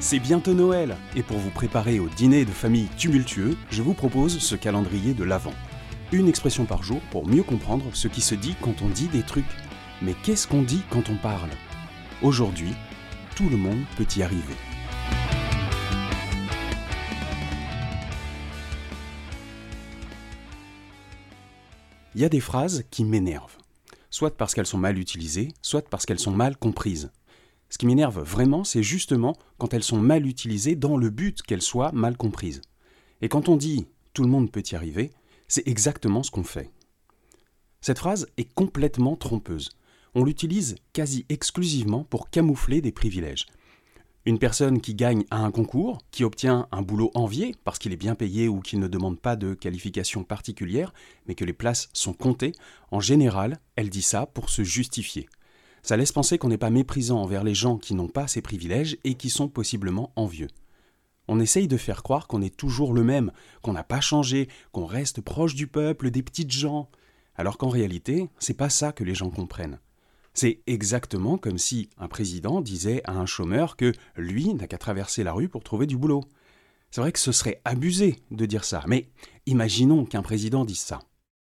C'est bientôt Noël, et pour vous préparer au dîner de famille tumultueux, je vous propose ce calendrier de l'Avent. Une expression par jour pour mieux comprendre ce qui se dit quand on dit des trucs. Mais qu'est-ce qu'on dit quand on parle? Aujourd'hui, tout le monde peut y arriver. Il y a des phrases qui m'énervent, soit parce qu'elles sont mal utilisées, soit parce qu'elles sont mal comprises. Ce qui m'énerve vraiment, c'est justement quand elles sont mal utilisées dans le but qu'elles soient mal comprises. Et quand on dit tout le monde peut y arriver, c'est exactement ce qu'on fait. Cette phrase est complètement trompeuse. On l'utilise quasi exclusivement pour camoufler des privilèges. Une personne qui gagne à un concours, qui obtient un boulot envié parce qu'il est bien payé ou qu'il ne demande pas de qualification particulière, mais que les places sont comptées, en général, elle dit ça pour se justifier. Ça laisse penser qu'on n'est pas méprisant envers les gens qui n'ont pas ces privilèges et qui sont possiblement envieux. On essaye de faire croire qu'on est toujours le même, qu'on n'a pas changé, qu'on reste proche du peuple, des petites gens. Alors qu'en réalité, c'est pas ça que les gens comprennent. C'est exactement comme si un président disait à un chômeur que lui n'a qu'à traverser la rue pour trouver du boulot. C'est vrai que ce serait abusé de dire ça, mais imaginons qu'un président dise ça.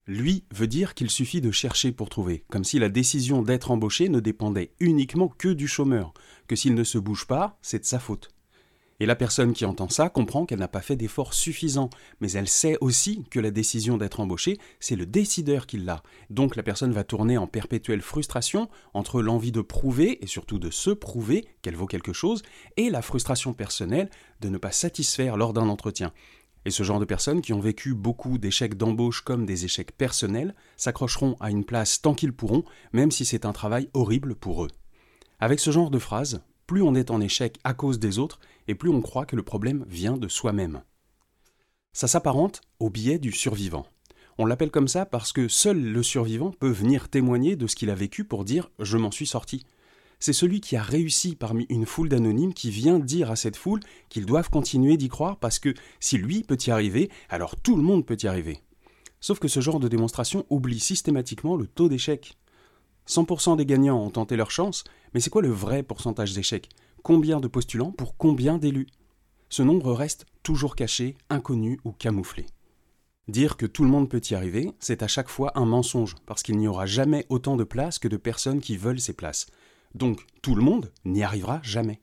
Lui veut dire qu'il suffit de chercher pour trouver, comme si la décision d'être embauché ne dépendait uniquement que du chômeur, que s'il ne se bouge pas, c'est de sa faute. Et la personne qui entend ça comprend qu'elle n'a pas fait d'efforts suffisants, mais elle sait aussi que la décision d'être embauché, c'est le décideur qui l'a. Donc la personne va tourner en perpétuelle frustration entre l'envie de prouver, et surtout de se prouver qu'elle vaut quelque chose, et la frustration personnelle de ne pas satisfaire lors d'un entretien. Et ce genre de personnes qui ont vécu beaucoup d'échecs d'embauche comme des échecs personnels s'accrocheront à une place tant qu'ils pourront, même si c'est un travail horrible pour eux. Avec ce genre de phrase, plus on est en échec à cause des autres, et plus on croit que le problème vient de soi-même. Ça s'apparente au biais du survivant. On l'appelle comme ça parce que seul le survivant peut venir témoigner de ce qu'il a vécu pour dire je m'en suis sorti c'est celui qui a réussi parmi une foule d'anonymes qui vient dire à cette foule qu'ils doivent continuer d'y croire parce que si lui peut y arriver, alors tout le monde peut y arriver. Sauf que ce genre de démonstration oublie systématiquement le taux d'échec. 100% des gagnants ont tenté leur chance, mais c'est quoi le vrai pourcentage d'échecs? Combien de postulants pour combien d'élus? Ce nombre reste toujours caché, inconnu ou camouflé. Dire que tout le monde peut y arriver, c'est à chaque fois un mensonge, parce qu'il n'y aura jamais autant de places que de personnes qui veulent ces places. Donc tout le monde n'y arrivera jamais.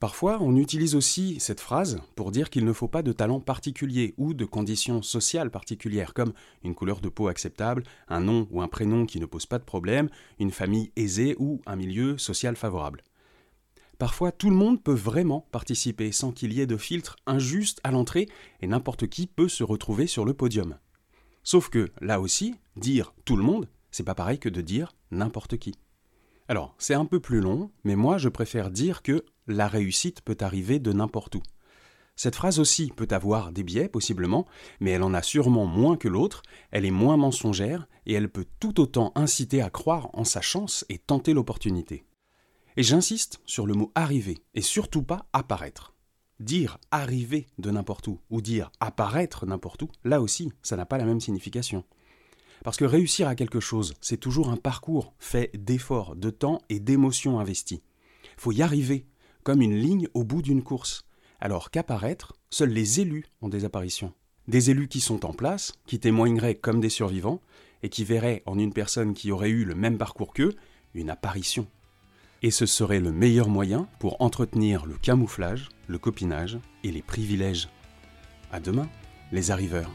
Parfois, on utilise aussi cette phrase pour dire qu'il ne faut pas de talent particulier ou de conditions sociales particulières, comme une couleur de peau acceptable, un nom ou un prénom qui ne pose pas de problème, une famille aisée ou un milieu social favorable. Parfois, tout le monde peut vraiment participer sans qu'il y ait de filtre injuste à l'entrée et n'importe qui peut se retrouver sur le podium. Sauf que, là aussi, dire tout le monde, c'est pas pareil que de dire n'importe qui. Alors, c'est un peu plus long, mais moi je préfère dire que la réussite peut arriver de n'importe où. Cette phrase aussi peut avoir des biais, possiblement, mais elle en a sûrement moins que l'autre, elle est moins mensongère, et elle peut tout autant inciter à croire en sa chance et tenter l'opportunité. Et j'insiste sur le mot arriver, et surtout pas apparaître. Dire arriver de n'importe où, ou dire apparaître n'importe où, là aussi, ça n'a pas la même signification. Parce que réussir à quelque chose, c'est toujours un parcours fait d'efforts, de temps et d'émotions investies. Faut y arriver, comme une ligne au bout d'une course. Alors qu'apparaître, seuls les élus ont des apparitions. Des élus qui sont en place, qui témoigneraient comme des survivants, et qui verraient en une personne qui aurait eu le même parcours qu'eux, une apparition. Et ce serait le meilleur moyen pour entretenir le camouflage, le copinage et les privilèges. À demain, les arriveurs.